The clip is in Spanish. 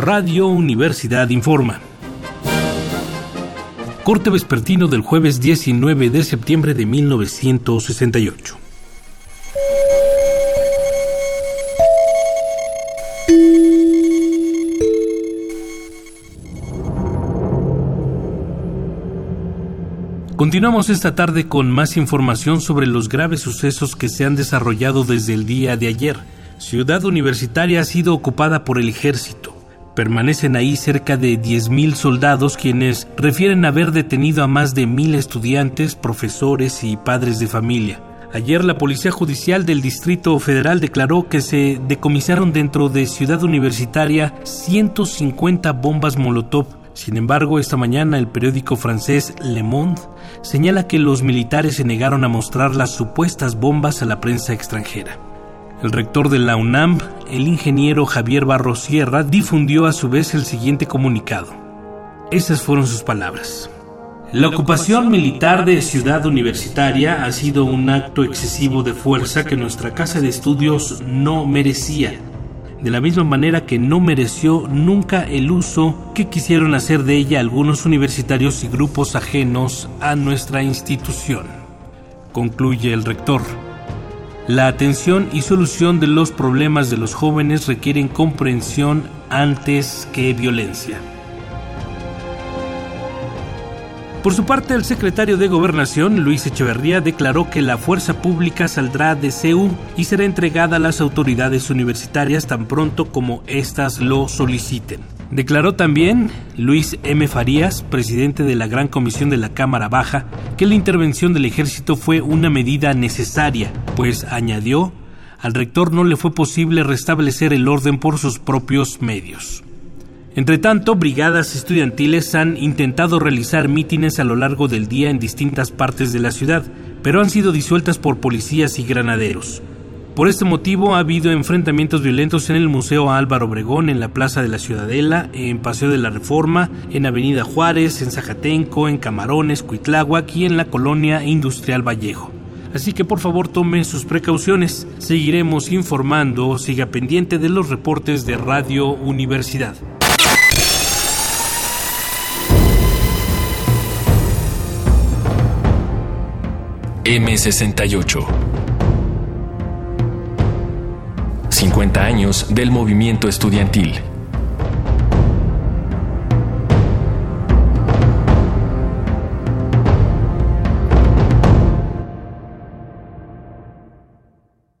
Radio Universidad informa. Corte vespertino del jueves 19 de septiembre de 1968. Continuamos esta tarde con más información sobre los graves sucesos que se han desarrollado desde el día de ayer. Ciudad Universitaria ha sido ocupada por el ejército. Permanecen ahí cerca de 10.000 soldados quienes refieren haber detenido a más de mil estudiantes, profesores y padres de familia. Ayer la Policía Judicial del Distrito Federal declaró que se decomisaron dentro de Ciudad Universitaria 150 bombas Molotov sin embargo, esta mañana el periódico francés Le Monde señala que los militares se negaron a mostrar las supuestas bombas a la prensa extranjera. El rector de la UNAM, el ingeniero Javier Barros Sierra, difundió a su vez el siguiente comunicado. Esas fueron sus palabras. La ocupación militar de Ciudad Universitaria ha sido un acto excesivo de fuerza que nuestra casa de estudios no merecía de la misma manera que no mereció nunca el uso que quisieron hacer de ella algunos universitarios y grupos ajenos a nuestra institución. Concluye el rector. La atención y solución de los problemas de los jóvenes requieren comprensión antes que violencia. Por su parte, el secretario de Gobernación, Luis Echeverría, declaró que la fuerza pública saldrá de CEU y será entregada a las autoridades universitarias tan pronto como éstas lo soliciten. Declaró también Luis M. Farías, presidente de la Gran Comisión de la Cámara Baja, que la intervención del ejército fue una medida necesaria, pues añadió, al rector no le fue posible restablecer el orden por sus propios medios. Entre tanto, brigadas estudiantiles han intentado realizar mítines a lo largo del día en distintas partes de la ciudad, pero han sido disueltas por policías y granaderos. Por este motivo ha habido enfrentamientos violentos en el Museo Álvaro Obregón, en la Plaza de la Ciudadela, en Paseo de la Reforma, en Avenida Juárez, en Zajatenco, en Camarones, Cuitláhuac y en la colonia Industrial Vallejo. Así que por favor tome sus precauciones. Seguiremos informando, siga pendiente de los reportes de Radio Universidad. M68. 50 años del movimiento estudiantil.